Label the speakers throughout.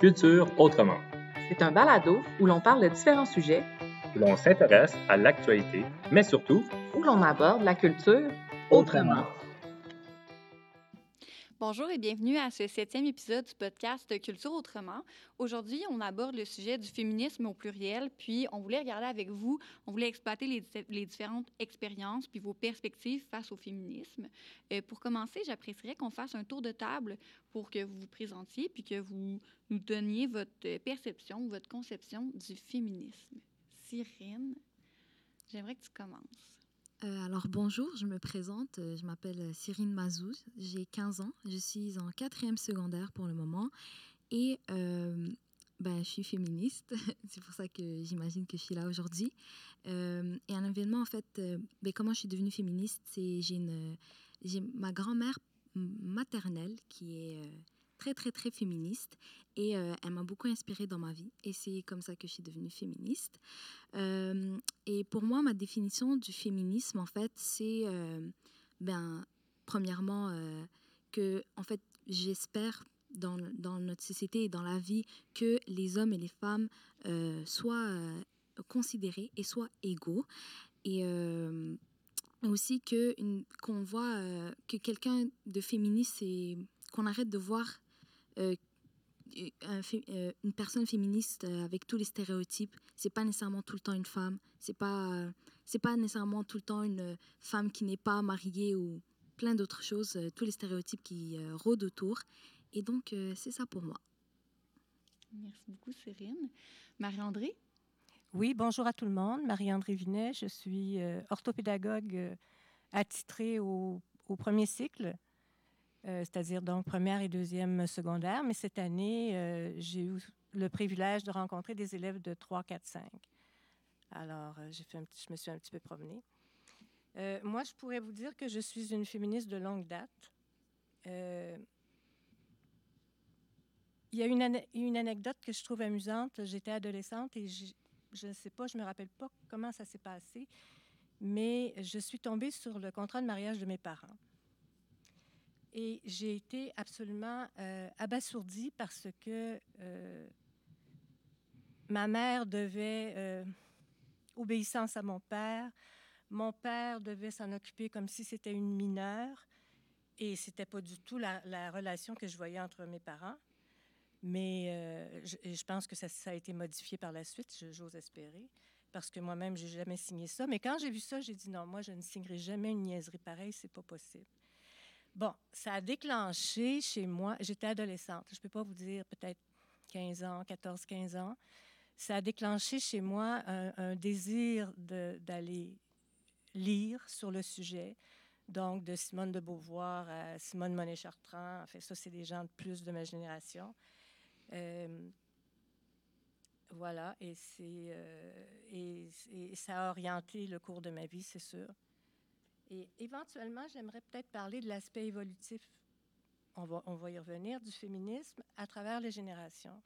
Speaker 1: Culture autrement.
Speaker 2: C'est un balado où l'on parle de différents sujets,
Speaker 1: où l'on s'intéresse à l'actualité, mais surtout
Speaker 2: où l'on aborde la culture
Speaker 1: autrement.
Speaker 3: Bonjour et bienvenue à ce septième épisode du podcast Culture Autrement. Aujourd'hui, on aborde le sujet du féminisme au pluriel, puis on voulait regarder avec vous, on voulait exploiter les, différentes expériences puis vos perspectives face au féminisme. Euh, pour commencer, j'apprécierais qu'on fasse un tour de table pour que vous vous présentiez puis que vous nous donniez votre perception, votre conception du féminisme. Cyrine, j'aimerais que tu commences.
Speaker 4: Euh, alors bonjour, je me présente, euh, je m'appelle euh, Cyrine Mazouz, j'ai 15 ans, je suis en quatrième secondaire pour le moment et ben, je suis féministe, c'est pour ça que j'imagine que je suis là aujourd'hui. et un événement en fait, ben, comment je suis devenue féministe, c'est j'ai ma grand-mère maternelle qui est très, très, très féministe et euh, elle m'a beaucoup inspirée dans ma vie. Et c'est comme ça que je suis devenue féministe. Euh, et pour moi, ma définition du féminisme, en fait, c'est, euh, ben, premièrement, que, en fait, j'espère dans, dans, notre société et dans la vie que les hommes et les femmes soient considérés et soient égaux. Et aussi que qu'on voit que quelqu'un de féministe, c'est qu'on arrête de voir euh, euh, une personne féministe euh, avec tous les stéréotypes. C'est pas nécessairement tout le temps une femme. C'est pas c'est pas nécessairement tout le temps une femme qui n'est pas mariée ou plein d'autres choses. tous les stéréotypes qui rôdent autour. Et donc c'est ça pour moi.
Speaker 3: Merci beaucoup, Cyrine. Marie-André?
Speaker 5: Oui, bonjour à tout le monde. Marie-André Vinet, je suis orthopédagogue attitrée au, au premier cycle euh, c'est-à-dire donc première et deuxième secondaire. Mais cette année, euh, j'ai eu le privilège de rencontrer des élèves de 3, 4, 5. Alors, euh, j'ai fait je me suis un petit peu promenée. moi, je pourrais vous dire que je suis une féministe de longue date. Il y a une, une, anecdote que je trouve amusante. J'étais adolescente et je ne sais pas, je ne me rappelle pas comment ça s'est passé, mais je suis tombée sur le contrat de mariage de mes parents. Et j'ai été absolument euh, abasourdie parce que euh, ma mère devait euh, obéissance à mon père. Mon père devait s'en occuper comme si c'était une mineure. Et c'était pas du tout la, relation que je voyais entre mes parents. Mais je, je, pense que ça, ça, a été modifié par la suite, j'ose espérer, parce que moi-même, j'ai jamais signé ça. Mais quand j'ai vu ça, j'ai dit non, moi, je ne signerai jamais une niaiserie pareille, c'est pas possible. Bon, ça a déclenché chez moi, j'étais adolescente, je ne peux pas vous dire peut-être 15 ans, 14, 15 ans. Ça a déclenché chez moi un, désir d'aller lire sur le sujet. Donc, de Simone de Beauvoir à Simone Monet-Chartrand. En ça, c'est des gens de plus de ma génération. Euh, voilà, euh, et, ça a orienté le cours de ma vie, c'est sûr. Et éventuellement, j'aimerais peut-être parler de l'aspect évolutif, on va, on va y revenir, du féminisme à travers les générations.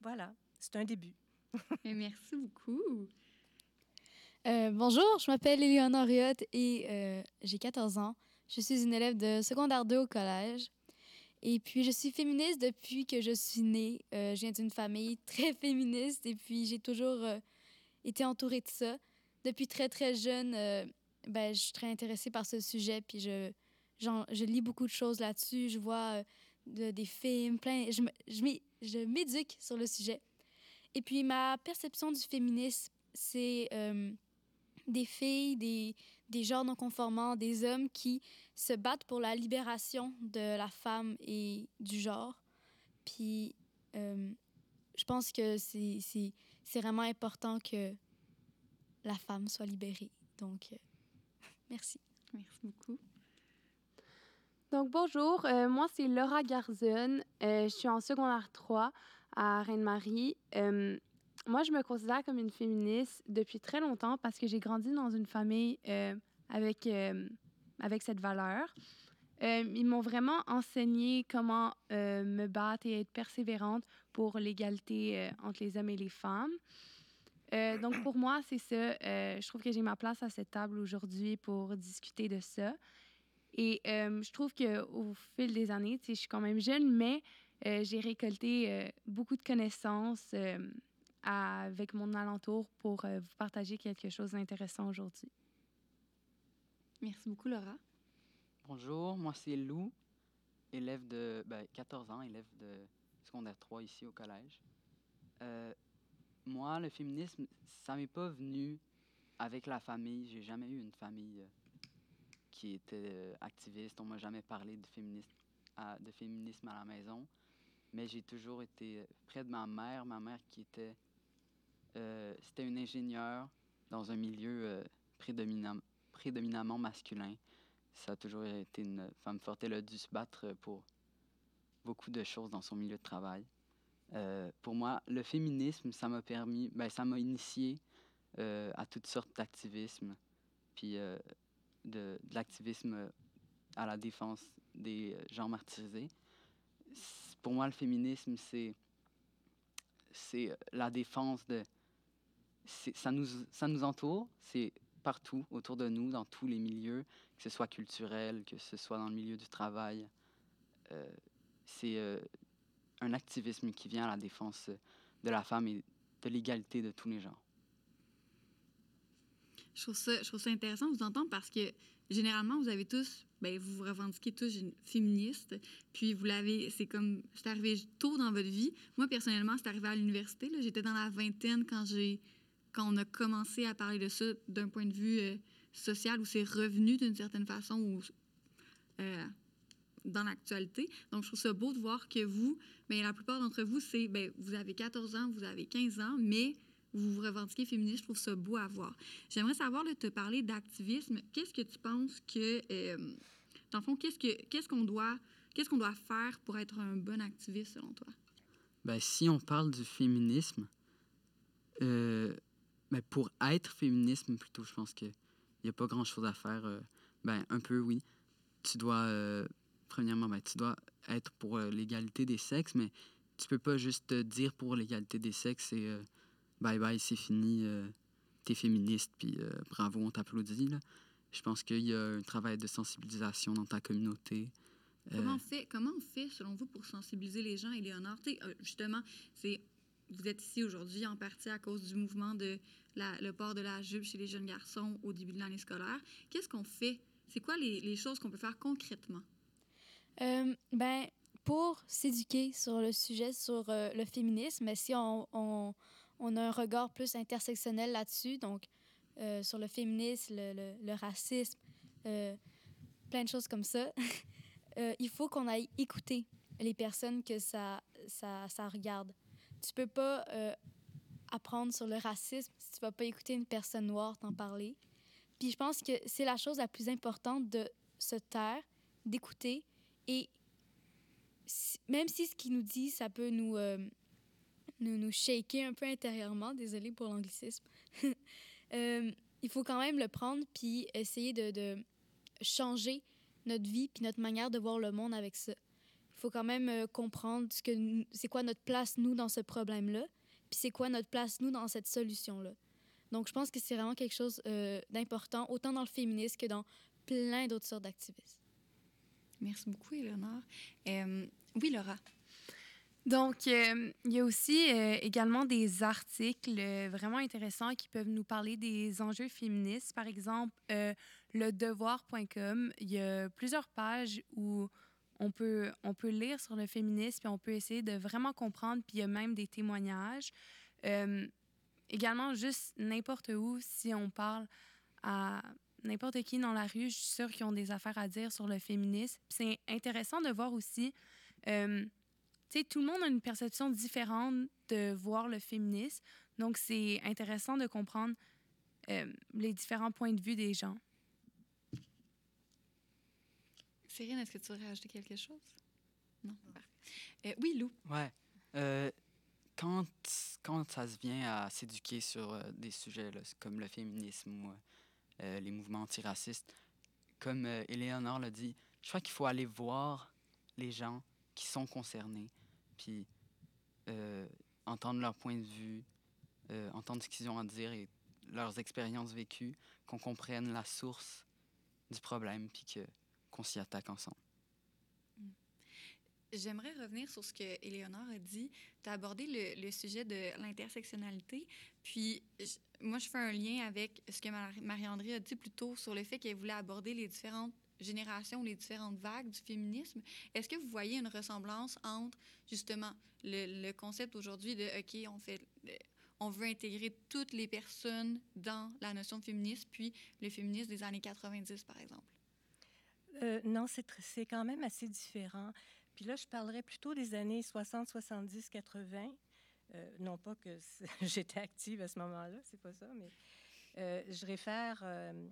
Speaker 5: Voilà, c'est un début.
Speaker 3: merci beaucoup.
Speaker 6: Euh, bonjour, je m'appelle Éléonore Riot et euh, j'ai 14 ans. Je suis une élève de secondaire 2 au collège. Et puis, je suis féministe depuis que je suis née. Euh, je viens d'une famille très féministe et puis j'ai toujours été entourée de ça. Depuis très, très jeune, ben, je suis très intéressée par ce sujet, puis je, je lis beaucoup de choses là-dessus. Je vois euh, des films, plein. Je, m'éduque sur le sujet. Et puis, ma perception du féminisme, c'est euh, des filles, des, des genres non conformants, des hommes qui se battent pour la libération de la femme et du genre. Puis, euh, je pense que c'est vraiment important que la femme soit libérée. Donc, Merci.
Speaker 3: Merci beaucoup.
Speaker 7: Donc, bonjour, euh, moi c'est Laura Garzon. Euh, je suis en secondaire 3 à Reine-Marie. Euh, moi, je me considère comme une féministe depuis très longtemps parce que j'ai grandi dans une famille avec, avec cette valeur. ils m'ont vraiment enseigné comment me battre et être persévérante pour l'égalité entre les hommes et les femmes. Euh, donc, pour moi, c'est ça. Euh, je trouve que j'ai ma place à cette table aujourd'hui pour discuter de ça. Et euh, je trouve qu'au fil des années, je suis quand même jeune, mais
Speaker 8: Euh, j'ai récolté euh, beaucoup de connaissances euh, avec mon alentour pour euh, vous partager quelque chose d'intéressant aujourd'hui.
Speaker 9: Merci beaucoup, Laura.
Speaker 10: Bonjour, moi c'est Lou, élève de ben, 14 ans, élève de secondaire 3 ici au collège. Euh, moi, le féminisme, ça m'est pas venu avec la famille. J'ai jamais eu une famille euh, qui était euh, activiste. On m'a jamais parlé de féminisme, à, de féminisme à la maison. Mais j'ai toujours été près de ma mère. Ma mère qui était... euh, C'était une ingénieure dans un milieu euh, prédominam- prédominamment masculin. Ça a toujours été une femme forte. Elle a dû se battre pour beaucoup de choses dans son milieu de travail. Euh, pour moi, le féminisme, ça m'a permis, ben, ça m'a initié euh, à toutes sortes d'activisme, puis euh, de, l'activisme à la défense des gens martyrisés. Pour moi, le féminisme, c'est c'est la défense de... Ça nous, ça nous entoure, c'est partout autour de nous, dans tous les milieux, que ce soit culturel, que ce soit dans le milieu du travail. C'est un activisme qui vient à la défense de la femme et de l'égalité de tous les genres.
Speaker 3: Je trouve ça, je trouve ça intéressant de vous entendre parce que généralement, vous avez tous, ben, vous vous revendiquez tous féministes, puis vous l'avez, c'est comme, c'est arrivé tôt dans votre vie. Moi, personnellement, c'est arrivé à l'université. J'étais dans la vingtaine quand j'ai, quand on a commencé à parler de ça d'un point de vue euh, social, où c'est revenu d'une certaine façon ou, euh, dans l'actualité. Donc, je trouve ça beau de voir que vous, ben, la plupart d'entre vous, c'est, ben, vous avez 14 ans, vous avez 15 ans, mais vous vous revendiquez féministe, je trouve ça beau à voir. J'aimerais savoir, là, te parler d'activisme. Qu'est-ce que tu penses que, euh, dans le fond, qu'est-ce que qu'est-ce qu'on doit qu'est-ce qu'on doit faire pour être un bon activiste selon toi?
Speaker 10: Ben, si on parle du féminisme, euh, ben, pour être féminisme, plutôt, je pense qu'il n'y a pas grand-chose à faire. euh, ben, un peu, oui. Tu dois, euh, premièrement, ben, tu dois être pour euh, l'égalité des sexes, mais tu peux pas juste te dire pour l'égalité des sexes et euh, bye bye, c'est fini, euh, t'es féministe, puis bravo, on t'applaudit. Je pense qu'il y a un travail de sensibilisation dans ta communauté.
Speaker 3: Comment on fait comment on fait selon vous pour sensibiliser les gens, Éléonore justement, vous êtes ici aujourd'hui en partie à cause du mouvement de le port de la jupe chez les jeunes garçons au début de l'année scolaire. Qu'est-ce qu'on fait? C'est quoi les choses qu'on peut faire concrètement?
Speaker 6: Euh, ben, pour s'éduquer sur le sujet, sur euh, le féminisme, si on, a un regard plus intersectionnel là-dessus, donc euh, sur le féminisme, le, racisme, plein de choses comme ça, il faut qu'on aille écouter les personnes que ça, regarde. Tu peux pas apprendre sur le racisme si tu vas pas écouter une personne noire t'en parler. Puis je pense que c'est la chose la plus importante de se taire, d'écouter et même si ce qu'il nous dit, ça peut nous, euh, nous, nous shaker un peu intérieurement, désolé pour l'anglicisme, euh, il faut quand même le prendre puis essayer de, de changer notre vie puis notre manière de voir le monde avec ça. Il faut quand même euh, comprendre ce que c'est quoi notre place, nous, dans ce problème-là, puis c'est quoi notre place, nous, dans cette solution-là. Donc, je pense que c'est vraiment quelque chose d'important, autant dans le féminisme que dans plein d'autres sortes d'activistes.
Speaker 9: Merci beaucoup, Éléonore. Euh, oui, Laura.
Speaker 8: Donc, euh, il y a aussi euh, également des articles vraiment intéressants qui peuvent nous parler des enjeux féministes. Par exemple, le devoir.com, il y a plusieurs pages où on peut, on peut lire sur le féminisme, puis on peut essayer de vraiment comprendre, puis il y a même des témoignages. Également, juste n'importe où, si on parle à n'importe qui dans la rue, je suis sûre qu'ils ont des affaires à dire sur le féminisme. Puis C'est intéressant de voir aussi... euh, tu sais, tout le monde a une perception différente de voir le féminisme. Donc, c'est intéressant de comprendre euh, les différents points de vue des gens.
Speaker 9: Cyrine, est-ce que tu voudrais rajouter quelque chose? Non? Euh, oui, Lou.
Speaker 10: Ouais. Euh, quand, quand ça se vient à s'éduquer sur euh, des sujets là, comme le féminisme ou euh, les mouvements antiracistes, comme euh, Éléonore l'a dit, je crois qu'il faut aller voir les gens qui sont concernés, puis euh, entendre leur point de vue, euh, entendre ce qu'ils ont à dire et leurs expériences vécues, qu'on comprenne la source du problème, puis qu'on s'y attaque ensemble.
Speaker 3: J'aimerais revenir sur ce que Éléonore a dit. Tu as abordé le, sujet de l'intersectionnalité. Puis, moi, je fais un lien avec ce que Marie-André a dit plus tôt sur le fait qu'elle voulait aborder les différentes générations, les différentes vagues du féminisme. Est-ce que vous voyez une ressemblance entre, justement, le, concept aujourd'hui de, OK, on fait on veut intégrer toutes les personnes dans la notion de féminisme, puis le féminisme des années 90, par exemple?
Speaker 5: Euh, non, c'est quand même assez différent. Puis là, je parlerais plutôt des années 60, 70, 80. Euh, non pas que j'étais active à ce moment-là, c'est pas ça, mais euh, je réfère euh,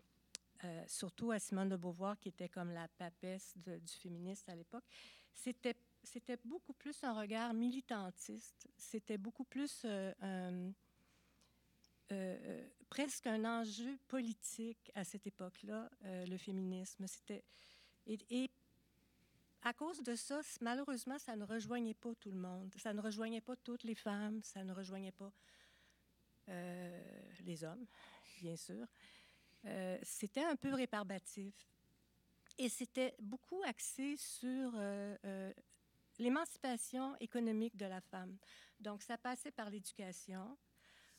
Speaker 5: euh, surtout à Simone de Beauvoir, qui était comme la papesse du féministe à l'époque. C'était c'était beaucoup plus un regard militantiste. C'était beaucoup plus presque un enjeu politique à cette époque-là, le féminisme. C'était et, et, à cause de ça, malheureusement, ça ne rejoignait pas tout le monde. Ça ne rejoignait pas toutes les femmes. Ça ne rejoignait pas les hommes, bien sûr. c'était un peu réparbatif. Et c'était beaucoup axé sur l'émancipation économique de la femme. Donc, ça passait par l'éducation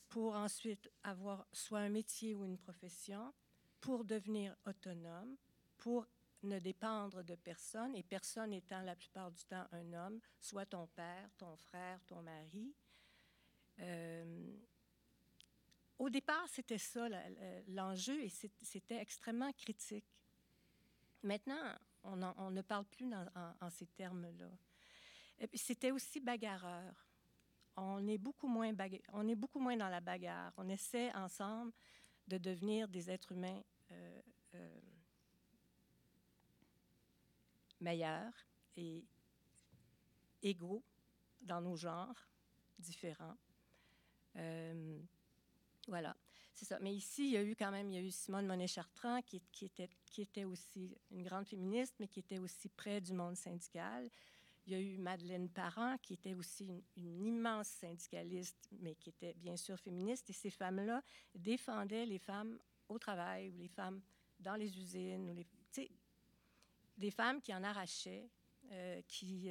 Speaker 5: pour ensuite avoir soit un métier ou une profession, pour devenir autonome, pour ne dépendre de personne, et personne étant la plupart du temps un homme, soit ton père, ton frère, ton mari. Euh, au départ, c'était ça l'enjeu et c'était extrêmement critique. Maintenant, on, ne parle plus en, en, ces termes-là. C'était aussi bagarreur. On est, beaucoup moins on est beaucoup moins dans la bagarre. On essaie ensemble de devenir des êtres humains euh, euh, meilleurs et égaux dans nos genres différents. Euh, voilà, c'est ça. Mais ici, il y a eu quand même, il y a eu Simone Monet-Chartrand, qui, qui, était, qui était aussi une grande féministe, mais qui était aussi près du monde syndical. Il y a eu Madeleine Parent, qui était aussi une, une, immense syndicaliste, mais qui était bien sûr féministe. Et ces femmes-là défendaient les femmes au travail ou les femmes dans les usines, ou les, des femmes qui en arrachaient, euh, qui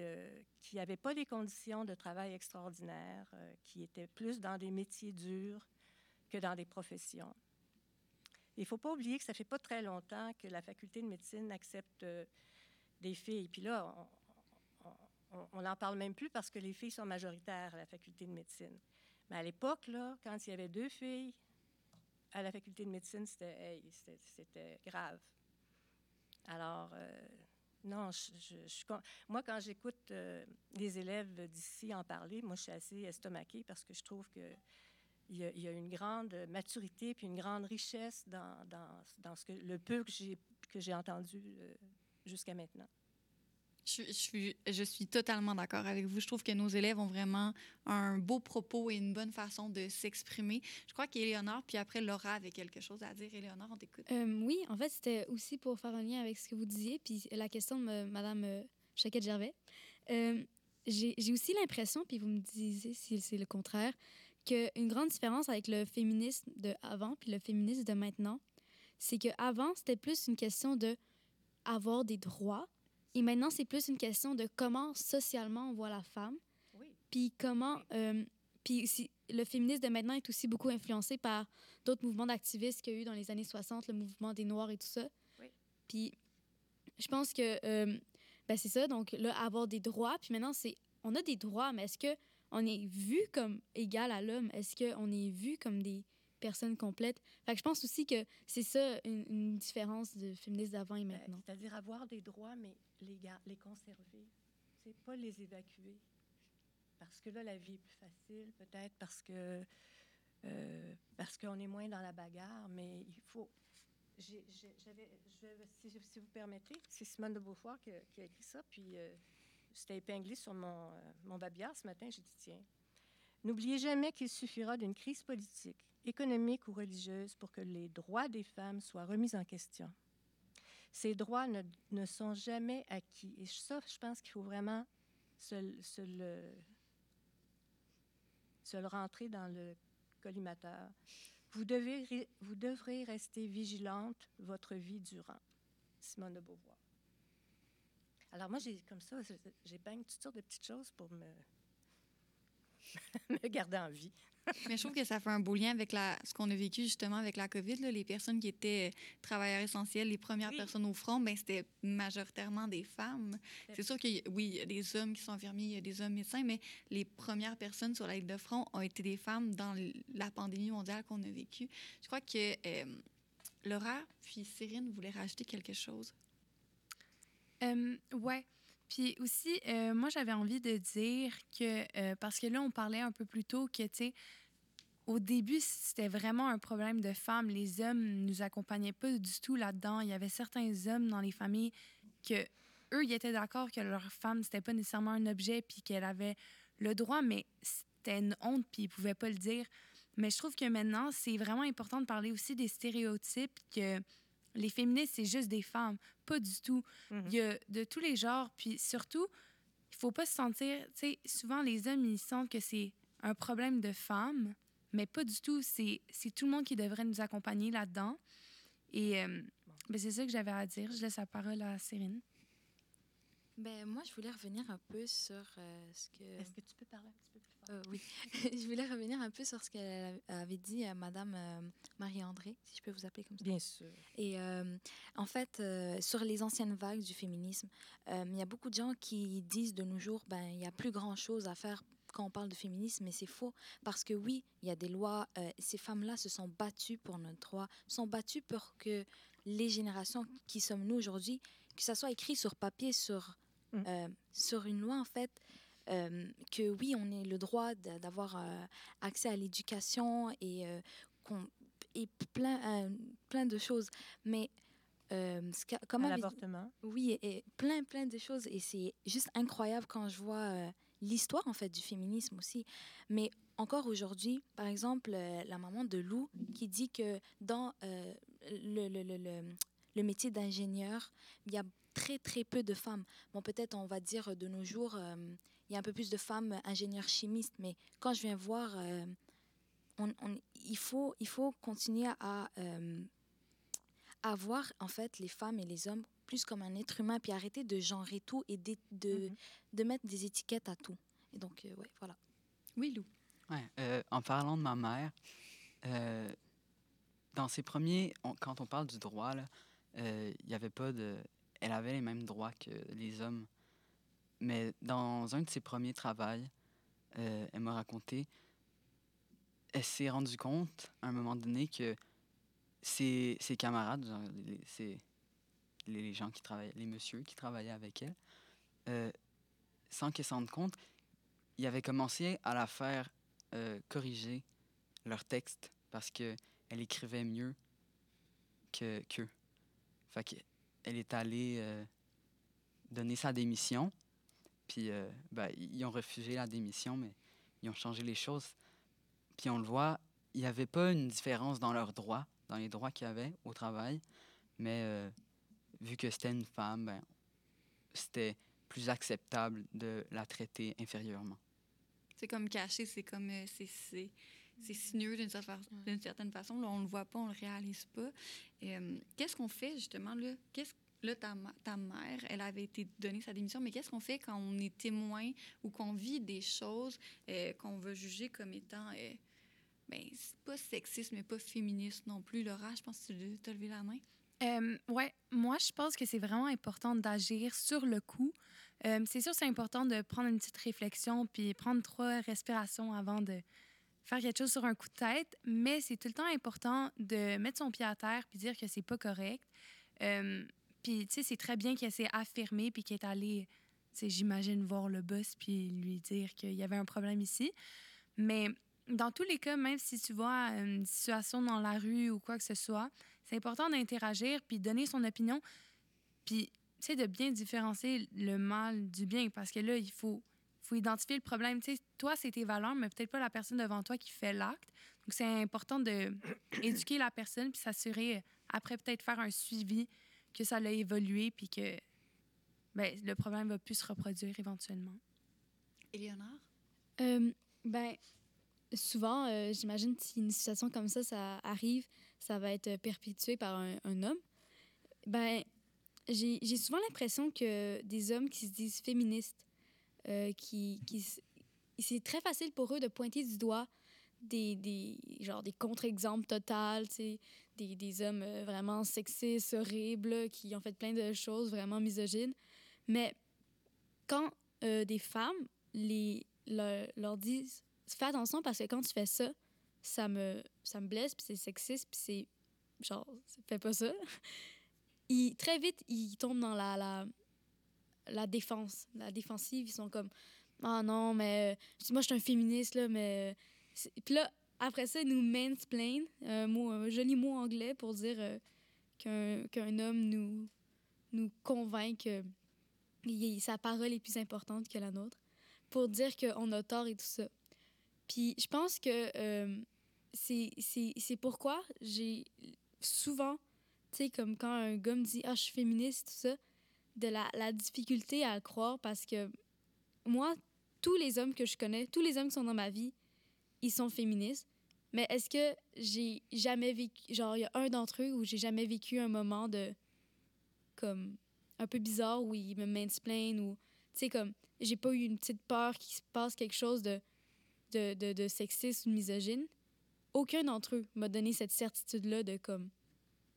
Speaker 5: n'avaient euh, pas des conditions de travail extraordinaires, euh, qui étaient plus dans des métiers durs que dans des professions. Il ne faut pas oublier que ça fait pas très longtemps que la faculté de médecine accepte des filles. Puis là, on, n'en parle même plus parce que les filles sont majoritaires à la faculté de médecine. Mais à l'époque, là, quand il y avait deux filles à la faculté de médecine, c'était grave. Alors, euh, non, moi, quand j'écoute euh, des élèves d'ici en parler, moi, je suis assez estomaquée parce que je trouve que il y, a, une grande maturité puis une grande richesse dans, ce que, le peu que j'ai entendu euh, jusqu'à maintenant.
Speaker 3: Je, suis, totalement d'accord avec vous. Je trouve que nos élèves ont vraiment un beau propos et une bonne façon de s'exprimer. Je crois qu'Éléonore, puis après Laura avait quelque chose à dire. Éléonore, on t'écoute.
Speaker 6: Euh, oui, en fait, c'était aussi pour faire un lien avec ce que vous disiez, puis la question de Mme euh, Chaquette-Gervais. Euh, J'ai aussi l'impression, puis vous me disiez si c'est le contraire, qu'une grande différence avec le féminisme de avant puis le féminisme de maintenant, c'est qu'avant, c'était plus une question de avoir des droits, et maintenant, c'est plus une question de comment socialement on voit la femme.
Speaker 5: Oui.
Speaker 6: Puis comment. Euh, puis si, le féminisme de maintenant est aussi beaucoup influencé par d'autres mouvements d'activistes qu'il y a eu dans les années 60, le mouvement des Noirs et tout ça.
Speaker 5: Oui.
Speaker 6: Puis je pense que euh, ben c'est ça. Donc là, avoir des droits. Puis maintenant, c'est on a des droits, mais est-ce que on est vu comme égal à l'homme? Est-ce qu'on est vu comme des personnes complètes? Fait que je pense aussi que c'est ça une, une, différence de féministe d'avant et maintenant.
Speaker 5: Ben, C'est-à-dire avoir des droits, mais les, les conserver. C'est pas les évacuer. Parce que là, la vie est plus facile, peut-être parce que euh, parce qu'on est moins dans la bagarre, mais il faut. J'avais, si, si, vous permettez, c'est Simone de Beaufort qui, qui, a écrit ça, puis euh, c'était épinglé sur mon, euh, mon babillard ce matin. J'ai dit tiens, n'oubliez jamais qu'il suffira d'une crise politique, économique ou religieuse pour que les droits des femmes soient remis en question. Ces droits ne, sont jamais acquis. Et ça, je pense qu'il faut vraiment se, le, rentrer dans le collimateur. Vous, devez, vous devrez rester vigilante votre vie durant. Simone de Beauvoir. Alors moi, j'ai comme ça, j'ai bang toutes sortes de petites choses pour me, me garder en vie.
Speaker 3: Mais je trouve que ça fait un beau lien avec la, ce qu'on a vécu justement avec la COVID. là. Les personnes qui étaient euh, travailleurs essentiels, les premières
Speaker 5: Oui.
Speaker 3: personnes au front, ben, c'était majoritairement des femmes. C'est sûr que oui, il y a des hommes qui sont infirmiers, il y a des hommes médecins, mais les premières personnes sur la ligne de front ont été des femmes dans la pandémie mondiale qu'on a vécue. Je crois que euh, Laura puis Cyrine voulaient rajouter quelque chose.
Speaker 8: Euh, ouais. Puis aussi, euh, moi, j'avais envie de dire que, euh, parce que là, on parlait un peu plus tôt que, tu sais, au début, c'était vraiment un problème de femmes. Les hommes nous accompagnaient pas du tout là-dedans. Il y avait certains hommes dans les familles que, eux, ils étaient d'accord que leur femme, c'était pas nécessairement un objet, puis qu'elle avait le droit, mais c'était une honte, puis ils pouvaient pas le dire. Mais je trouve que maintenant, c'est vraiment important de parler aussi des stéréotypes, que les féministes, c'est juste des femmes. Pas du tout.
Speaker 5: Mhm.
Speaker 8: Il y a de tous les genres. Puis surtout, il faut pas se sentir. Tu sais, souvent, les hommes, ils sentent que c'est un problème de femmes, mais pas du tout. C'est c'est tout le monde qui devrait nous accompagner là-dedans. Et euh, ben, c'est ça que j'avais à dire. Je laisse la parole à Cérine.
Speaker 4: Ben, moi, je voulais revenir un peu sur euh, ce que...
Speaker 5: Est-ce que tu peux parler un petit peu?
Speaker 4: Euh, oui, je voulais revenir un peu sur ce qu'elle avait dit à Madame euh, Marie-André, si je peux vous appeler comme ça.
Speaker 5: Bien sûr.
Speaker 4: Et euh, en fait, sur les anciennes vagues du féminisme, il y a beaucoup de gens qui disent de nos jours, ben, il n'y a plus grand-chose à faire quand on parle de féminisme, mais c'est faux. Parce que oui, il y a des lois, euh, ces femmes-là se sont battues pour notre droit, se sont battues pour que les générations qui sommes nous aujourd'hui, que ça soit écrit sur papier, sur,
Speaker 5: Mm.
Speaker 4: sur une loi, en fait, que oui, on ait le droit d'avoir euh, accès à l'éducation et, euh, et plein, euh, plein de choses. Mais euh, ce qu'a- comme
Speaker 5: À
Speaker 4: avait dit-
Speaker 5: l'avortement.
Speaker 4: oui, et, et plein, plein de choses. Et c'est juste incroyable quand je vois euh, l'histoire, en fait, du féminisme aussi. Mais encore aujourd'hui, par exemple, euh, la maman de Lou qui dit que dans euh, le, le, le, le- le métier d'ingénieur, il y a très, très peu de femmes. Bon, peut-être, on va dire, de nos jours, euh, il y a un peu plus de femmes ingénieurs chimistes. Mais quand je viens voir... euh, on- on- il, faut, il faut continuer à, euh, à voir en fait les femmes et les hommes plus comme un être humain, puis arrêter de genrer tout et de, de,
Speaker 5: Mhm.
Speaker 4: de mettre des étiquettes à tout. Et donc, euh, ouais, voilà.
Speaker 3: Oui, Lou.
Speaker 10: Ouais, euh, en parlant de ma mère, euh, dans ses premiers, on- quand on parle du droit, euh, il y avait pas de. Elle avait les mêmes droits que les hommes. Mais dans un de ses premiers travaux, euh, elle m'a raconté, elle s'est rendue compte à un moment donné que ses, camarades, les, gens qui travaillaient, les messieurs qui travaillaient avec elle, euh, sans qu'elle s'en rende compte, ils avaient commencé à la faire euh, corriger leur texte parce que elle écrivait mieux que qu'eux. Fait que elle est allée donner sa démission, puis euh, ben, ils ont refusé la démission, mais ils ont changé les choses. Puis on le voit, il n'y avait pas une différence dans leurs droits, dans les droits qu'il y avait au travail, mais euh, vu que c'était une femme, ben, c'était plus acceptable de la traiter inférieurement.
Speaker 3: C'est comme caché, c'est comme. euh, c'est- c'est c'est sinueux d'une certaine, fa- d'une certaine façon. Là, on le voit pas, on le réalise pas. Euh, qu'est-ce qu'on fait, justement, là? Qu'est-ce Là, ta, ta mère, elle avait été donnée sa démission, mais qu'est-ce qu'on fait quand on est témoin ou qu'on vit des choses euh, qu'on veut juger comme étant, euh, ben, c'est pas sexiste, mais pas féministe non plus? Laura, je pense que tu as levé la main.
Speaker 8: Euh, ouais, moi, je pense que c'est vraiment important d'agir sur le coup. Euh, c'est sûr, c'est important de prendre une petite réflexion puis prendre trois respirations avant de faire quelque chose sur un coup de tête, mais c'est tout le temps important de mettre son pied à terre puis dire que c'est pas correct. Puis, tu sais, c'est très bien qu'elle s'est affirmée puis qu'elle est allée, tu sais, j'imagine, voir le boss puis lui dire qu'il y avait un problème ici. Mais dans tous les cas, même si tu vois une situation dans la rue ou quoi que ce soit, c'est important d'interagir puis donner son opinion. Puis, tu sais, de bien différencier le mal du bien parce que là, il faut, faut identifier le problème. Tu sais, toi, c'est tes valeurs, mais peut-être pas la personne devant toi qui fait l'acte. Donc, c'est important de éduquer la personne puis s'assurer, après, peut-être faire un suivi que ça l'a évolué puis que ben, le problème va plus se reproduire éventuellement.
Speaker 3: Éléonore?
Speaker 6: Euh, ben, souvent, euh, j'imagine si une situation comme ça, ça arrive, ça va être perpétué par un, un homme. Ben, j'ai j'ai souvent l'impression que des hommes qui se disent féministes, euh, qui, qui c'est très facile pour eux de pointer du doigt des, des, genre des contre-exemples totaux, tu sais, des, des hommes euh, vraiment sexistes, horribles, qui ont fait plein de choses vraiment misogynes. Mais quand euh, des femmes les, leur, disent fais attention parce que quand tu fais ça, ça me, ça me blesse, puis c'est sexiste, puis c'est genre, fais pas ça. Ils, très vite, ils tombent dans la, la, défense, la défensive. Ils sont comme Ah non, mais euh, moi, je suis un féministe, là, mais. Puis là, après ça, ils nous mansplain, un, mot, joli mot anglais pour dire euh, qu'un homme nous, nous convainc que il- sa parole est plus importante que la nôtre, pour dire qu'on a tort et tout ça. Puis je pense que euh, c'est pourquoi j'ai souvent, tu sais, comme quand un gars me dit Ah, je suis féministe, tout ça, de la, la difficulté à croire parce que moi, tous les hommes que je connais, tous les hommes qui sont dans ma vie, ils sont féministes. Mais est-ce que j'ai jamais vécu. Genre, il y a un d'entre eux où j'ai jamais vécu un moment de. comme. un peu bizarre où ils me mansplainent ou. Tu sais, comme. J'ai pas eu une petite peur qu'il se passe quelque chose de, de, de, sexiste ou de misogyne. Aucun d'entre eux m'a donné cette certitude-là de comme.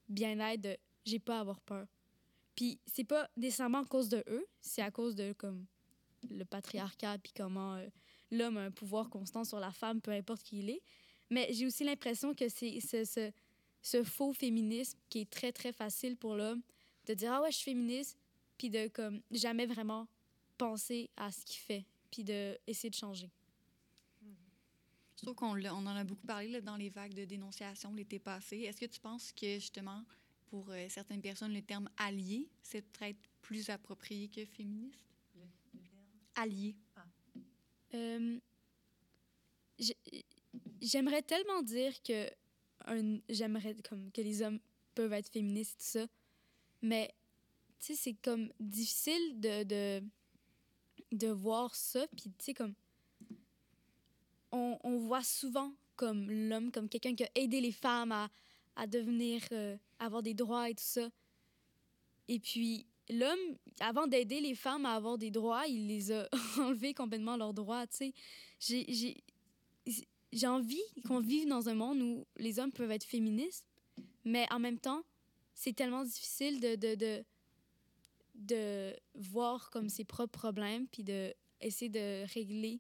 Speaker 6: bien-être, de j'ai pas à avoir peur. Puis c'est pas nécessairement à cause de eux, c'est à cause de comme le patriarcat puis comment euh, l'homme a un pouvoir constant sur la femme, peu importe qui il est. Mais j'ai aussi l'impression que c'est ce, ce, ce faux féminisme qui est très très facile pour l'homme de dire ah ouais je suis féministe puis de comme jamais vraiment penser à ce qu'il fait puis de essayer de changer.
Speaker 3: Je trouve qu'on on en a beaucoup parlé là, dans les vagues de dénonciation l'été passé. Est-ce que tu penses que, justement, pour euh, certaines personnes, le terme allié, c'est peut-être plus approprié que féministe? Allié.
Speaker 6: Euh, j'ai- J'aimerais tellement dire que j'aimerais comme que les hommes peuvent être féministes tout ça, mais tu sais c'est comme difficile de, de de voir ça puis tu sais comme on, on voit souvent comme l'homme comme quelqu'un qui a aidé les femmes à, à devenir euh, avoir des droits et tout ça. Et puis l'homme avant d'aider les femmes à avoir des droits il les a enlevés complètement leurs droits tu sais j'ai envie qu'on vive dans un monde où les hommes peuvent être féministes, mais en même temps, c'est tellement difficile de, de, de, de voir comme ses propres problèmes, puis de de régler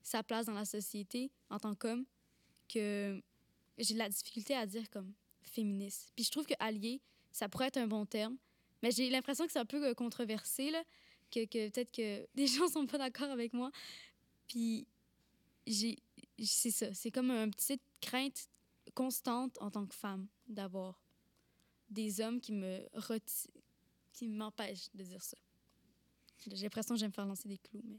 Speaker 6: sa place dans la société en tant qu'homme, que j'ai de la difficulté à dire comme féministe. Puis je trouve que allié, ça pourrait être un bon terme, mais j'ai l'impression que c'est un peu euh, controversé, là, que, que peut-être que des gens sont pas d'accord avec moi. Puis j'ai c'est ça, c'est comme une petite crainte constante en tant que femme d'avoir des hommes qui me reti- qui m'empêchent de dire ça. J'ai l'impression que je vais me faire lancer des clous, mais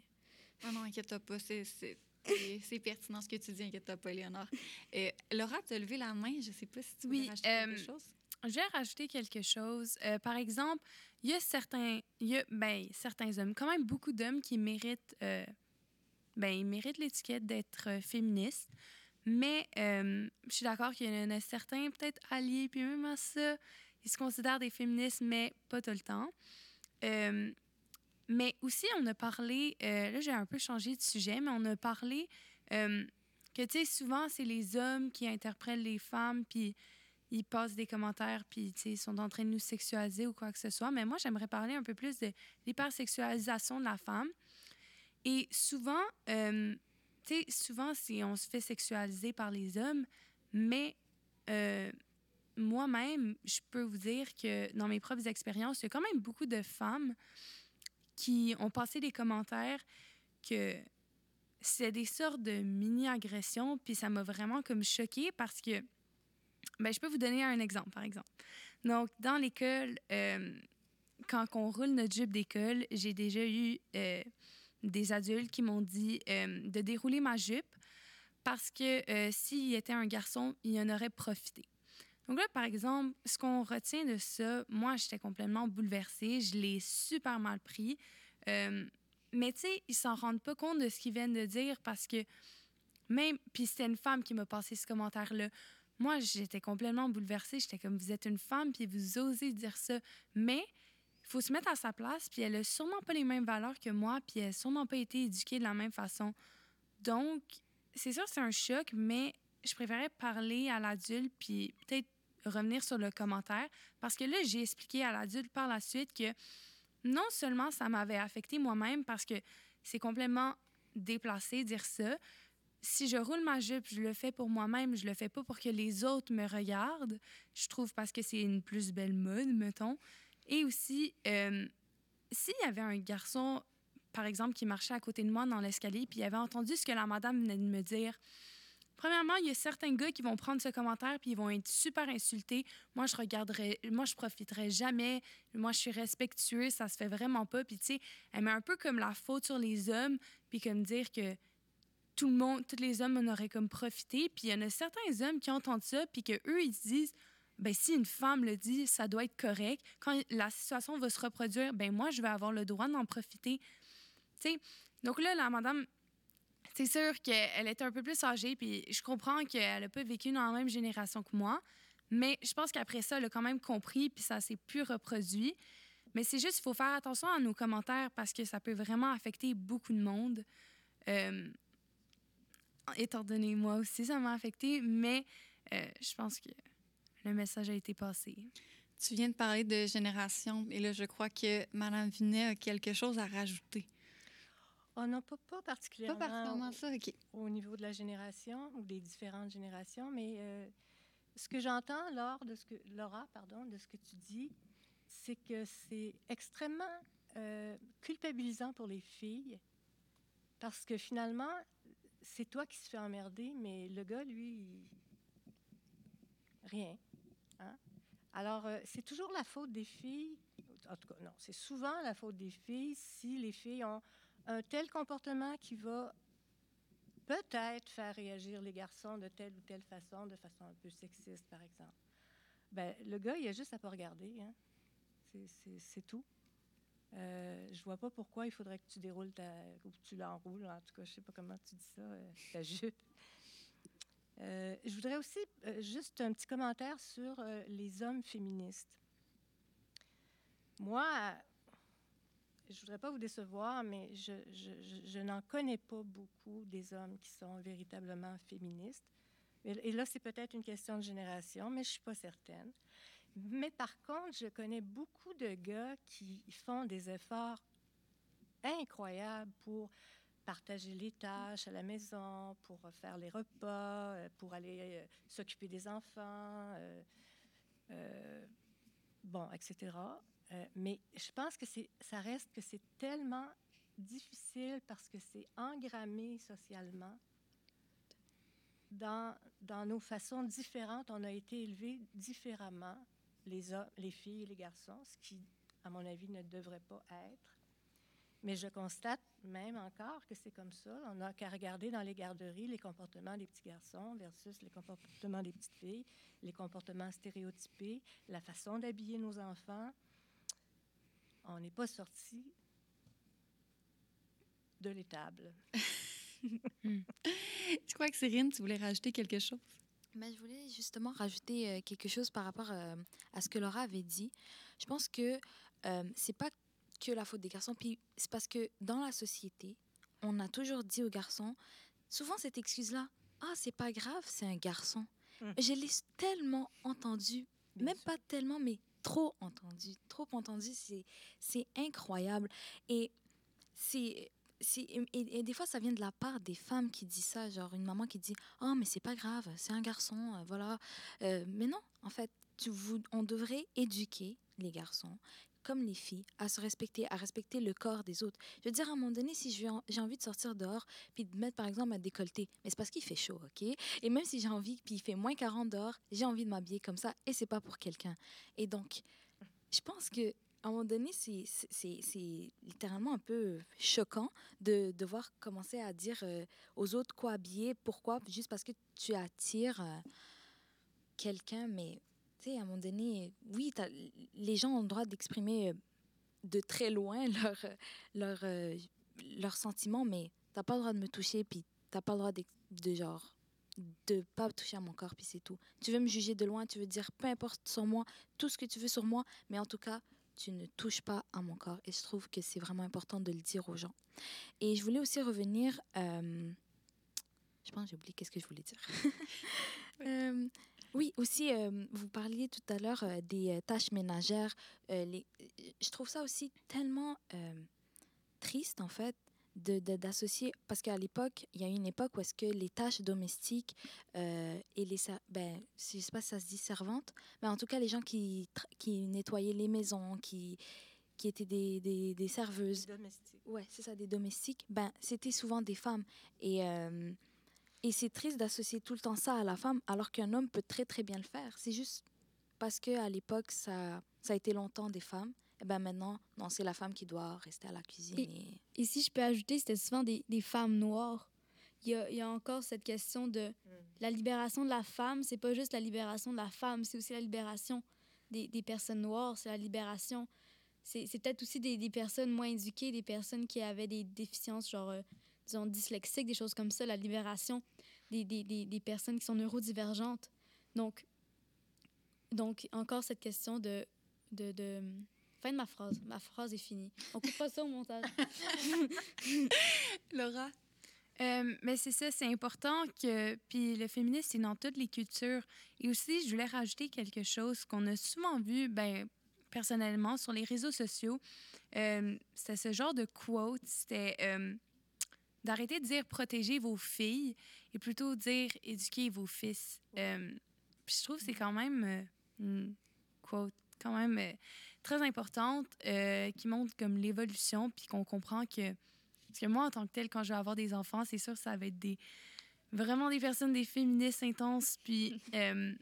Speaker 3: Ah non, inquiète-toi pas, c'est- c'est pertinent ce que tu dis, inquiète-toi pas, Léonore. Euh, Laura, tu as levé la main, je sais pas si tu veux
Speaker 8: Oui,
Speaker 3: rajouter
Speaker 8: euh,
Speaker 3: quelque chose.
Speaker 8: Je vais rajouter quelque chose. Euh, par exemple, il y a certains, y a, ben, certains hommes, quand même beaucoup d'hommes qui méritent, euh, ben, ils méritent l'étiquette d'être euh, féministes. Mais je suis d'accord qu'il y en a certains, peut-être alliés, puis même à ça, ils se considèrent des féministes, mais pas tout le temps. Mais aussi, on a parlé, là j'ai un peu changé de sujet, mais on a parlé que, tu sais, souvent, c'est les hommes qui interprètent les femmes, puis ils passent des commentaires, puis ils sont en train de nous sexualiser ou quoi que ce soit. Mais moi, j'aimerais parler un peu plus de l'hypersexualisation de la femme. Et souvent, euh, tu sais, souvent, c'est, on se fait sexualiser par les hommes, mais euh, moi-même, je peux vous dire que dans mes propres expériences, il y a quand même beaucoup de femmes qui ont passé des commentaires que c'est des sortes de mini-agressions, puis ça m'a vraiment comme choquée parce que, ben, je peux vous donner un exemple, par exemple. Donc, dans l'école, euh, quand on roule notre jupe d'école, j'ai déjà eu euh, des adultes qui m'ont dit euh, de dérouler ma jupe parce que s'il était un garçon, il en aurait profité. Donc là, par exemple, ce qu'on retient de ça, moi, j'étais complètement bouleversée. Je l'ai super mal pris. Mais tu sais, ils s'en rendent pas compte de ce qu'ils viennent de dire parce que même... Puis c'était une femme qui m'a passé ce commentaire-là. Moi, j'étais complètement bouleversée. J'étais comme, vous êtes une femme, puis vous osez dire ça. Mais il faut se mettre à sa place, puis elle a sûrement pas les mêmes valeurs que moi, puis elle a sûrement pas été éduquée de la même façon. Donc, c'est sûr, c'est un choc, mais je préférais parler à l'adulte, puis peut-être revenir sur le commentaire, parce que là, j'ai expliqué à l'adulte par la suite que non seulement ça m'avait affecté moi-même, parce que c'est complètement déplacé dire ça, si je roule ma jupe, je le fais pour moi-même, je le fais pas pour que les autres me regardent. Je trouve parce que c'est une plus belle mode, mettons. Et aussi, euh, s'il y avait un garçon, par exemple, qui marchait à côté de moi dans l'escalier, puis il avait entendu ce que la madame venait de me dire, Premièrement, il y a certains gars qui vont prendre ce commentaire puis ils vont être super insultés. Moi, je regarderais, moi, je profiterais jamais. Moi, je suis respectueux, ça se fait vraiment pas. Puis, tu sais, elle met un peu comme la faute sur les hommes, puis comme dire que tout le monde, tous les hommes en auraient comme profité. Puis il y en a certains hommes qui entendent ça, puis que eux ils se disent, ben si une femme le dit, ça doit être correct. Quand la situation va se reproduire, ben moi je vais avoir le droit d'en profiter. Tu sais, donc là la madame, c'est sûr qu'elle est un peu plus âgée, puis je comprends qu'elle n'a pas vécu dans la même génération que moi, mais je pense qu'après ça, elle a quand même compris, puis ça s'est plus reproduit. Mais c'est juste, il faut faire attention à nos commentaires parce que ça peut vraiment affecter beaucoup de monde. Euh, étant donné moi aussi, ça m'a affecté, mais euh, je pense que le message a été passé.
Speaker 3: Tu viens de parler de génération, et là, je crois que Mme Vinet a quelque chose à rajouter.
Speaker 5: Oh non, pas, pas particulièrement.
Speaker 3: Pas particulièrement ça, OK.
Speaker 5: Au niveau de la génération ou des différentes générations, mais euh, ce que j'entends, lors de ce que, Laura, pardon, de ce que tu dis, c'est que c'est extrêmement euh, culpabilisant pour les filles parce que finalement, c'est toi qui se fais emmerder, mais le gars, lui, rien. Hein? Alors, euh, c'est toujours la faute des filles. En tout cas, non, c'est souvent la faute des filles si les filles ont un tel comportement qui va peut-être faire réagir les garçons de telle ou telle façon, de façon un peu sexiste, par exemple. Ben, le gars, il a juste à pas regarder. Hein? C'est tout. Euh, je vois pas pourquoi il faudrait que tu déroules ta, ou tu l'enroules. En tout cas, je sais pas comment tu dis ça, euh, ta jupe. Euh, je voudrais aussi euh, juste un petit commentaire sur les hommes féministes. Moi, je voudrais pas vous décevoir, mais je, n'en connais pas beaucoup des hommes qui sont véritablement féministes. Et, et là, c'est peut-être une question de génération, mais je suis pas certaine. Mais par contre, je connais beaucoup de gars qui font des efforts incroyables pour partager les tâches à la maison, pour faire les repas, euh, pour aller euh, s'occuper des enfants, euh, bon, etc. Mais je pense que ça reste que c'est tellement difficile parce que c'est engrammé socialement dans nos façons différentes. On a été élevés différemment les, hommes, les filles et les garçons, ce qui, à mon avis, ne devrait pas être. Mais je constate même encore que c'est comme ça. On n'a qu'à regarder dans les garderies les comportements des petits garçons versus les comportements des petites filles, les comportements stéréotypés, la façon d'habiller nos enfants. On n'est pas sorti de l'étable.
Speaker 3: je crois que Cyrine, tu voulais rajouter quelque chose?
Speaker 4: Mais je voulais justement rajouter euh, quelque chose par rapport euh, à ce que Laura avait dit. Je pense que euh, c'est pas que la faute des garçons, puis c'est parce que dans la société, on a toujours dit aux garçons, souvent cette excuse-là, ah c'est pas grave, c'est un garçon. Mmh. Je l'ai tellement entendu, Bien même sûr. pas tellement, mais trop entendu, trop entendu, c'est c'est incroyable et c'est et, des fois, ça vient de la part des femmes qui disent ça, genre une maman qui dit Oh, mais c'est pas grave, c'est un garçon, euh, voilà. Euh, mais non, en fait, tu, vous, on devrait éduquer les garçons comme les filles, à se respecter, à respecter le corps des autres. Je veux dire, à un moment donné, si j'ai envie de sortir dehors, puis de mettre, par exemple, un décolleté, mais c'est parce qu'il fait chaud, OK? Et même si j'ai envie, puis il fait moins 40 dehors, j'ai envie de m'habiller comme ça, et c'est pas pour quelqu'un. Et donc, je pense que à un moment donné, c'est littéralement un peu choquant de devoir commencer à dire euh, aux autres quoi habiller, pourquoi, juste parce que tu attires euh, quelqu'un. Mais, tu sais, à un moment donné, oui, les gens ont le droit d'exprimer euh, de très loin leurs leur, leur sentiments, mais t'as pas le droit de me toucher, puis t'as pas le droit de, de genre de pas toucher à mon corps, puis c'est tout. Tu veux me juger de loin, tu veux dire peu importe sur moi, tout ce que tu veux sur moi, mais en tout cas, tu ne touches pas à mon corps. Et je trouve que c'est vraiment important de le dire aux gens. Et je voulais aussi revenir. euh, je pense que j'ai oublié qu'est-ce que je voulais dire. Euh, oui, aussi, euh, vous parliez tout à l'heure des tâches ménagères. Les, je trouve ça aussi tellement triste, en fait, de- de- d'associer. Parce qu'à l'époque, il y a eu une époque où est-ce que les tâches domestiques euh, et les. Ben, je sais pas si ça se dit servantes, mais en tout cas, les gens qui, qui nettoyaient les maisons, qui, qui étaient des, des, des serveuses. Ouais, c'est ça, des domestiques. Ben, c'était souvent des femmes. Et, euh, et c'est triste d'associer tout le temps ça à la femme, alors qu'un homme peut très, très bien le faire. C'est juste parce qu'à l'époque, ça, ça a été longtemps des femmes. Et ben maintenant, non, c'est la femme qui doit rester à la cuisine. Et...
Speaker 6: Et si je peux ajouter, c'était souvent des, des femmes noires. Il y, a, il y a encore cette question de la libération de la femme. C'est pas juste la libération de la femme, c'est aussi la libération des, des personnes noires. C'est la libération. C'est c'est peut-être aussi des, des personnes moins éduquées, des personnes qui avaient des déficiences, genre, euh, disons, dyslexiques, des choses comme ça. La libération des, des, des, des personnes qui sont neurodivergentes. Donc, donc encore cette question de, de, de... Fin de ma phrase. Ma phrase est finie. On coupe pas ça au montage.
Speaker 8: Laura? Euh, mais c'est ça, c'est important que. Puis le féminisme, c'est dans toutes les cultures. Et aussi, je voulais rajouter quelque chose qu'on a souvent vu, ben, personnellement, sur les réseaux sociaux. Euh, c'était ce genre de quote. C'était euh, d'arrêter de dire protéger vos filles et plutôt dire éduquer vos fils. Euh, puis je trouve que c'est quand même euh, une quote quand même euh, très importante euh, qui montre comme l'évolution puis qu'on comprend que parce que moi, en tant que telle, quand je vais avoir des enfants, c'est sûr que ça va être des vraiment des personnes, des féministes intenses, puis euh,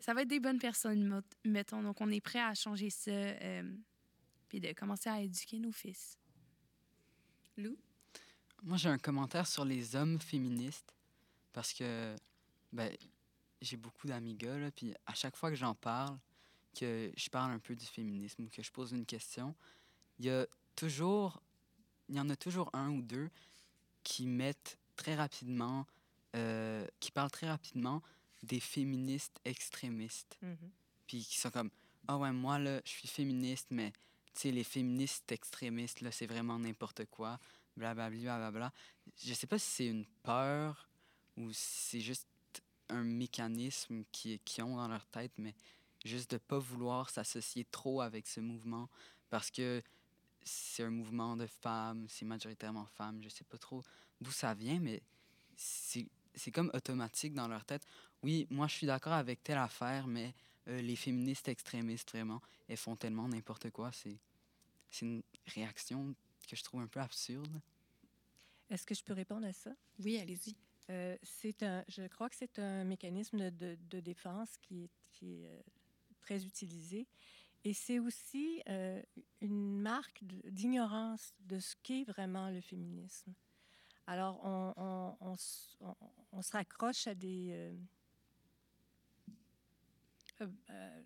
Speaker 8: ça va être des bonnes personnes, mettons. Donc, on est prêt à changer ça, euh, puis de commencer à éduquer nos fils.
Speaker 3: Lou?
Speaker 10: Moi, j'ai un commentaire sur les hommes féministes parce que ben, j'ai beaucoup d'amis gars, puis à chaque fois que j'en parle, que je parle un peu du féminisme ou que je pose une question, il y a toujours, il y en a toujours un ou deux qui mettent très rapidement, euh, qui parlent très rapidement des féministes extrémistes.
Speaker 5: Mhm.
Speaker 10: puis qui sont comme ah ouais moi là je suis féministe mais tu sais les féministes extrémistes là c'est vraiment n'importe quoi. Blablabla blablabla je sais pas si c'est une peur ou si c'est juste un mécanisme qui qui ont dans leur tête mais juste de pas vouloir s'associer trop avec ce mouvement parce que c'est un mouvement de femmes c'est majoritairement femmes je sais pas trop d'où ça vient mais c'est c'est comme automatique dans leur tête oui, moi je suis d'accord avec telle affaire, mais euh, les féministes extrémistes, vraiment, elles font tellement n'importe quoi. C'est, c'est une réaction que je trouve un peu absurde.
Speaker 5: Est-ce que je peux répondre à ça?
Speaker 3: Oui, allez-y.
Speaker 5: Euh, c'est un, je crois que c'est un mécanisme de, de- de défense qui est, qui est, euh, très utilisé. Et c'est aussi euh, une marque d'ignorance de ce qu'est vraiment le féminisme. Alors, on, on- on on- on se raccroche à des... euh, euh,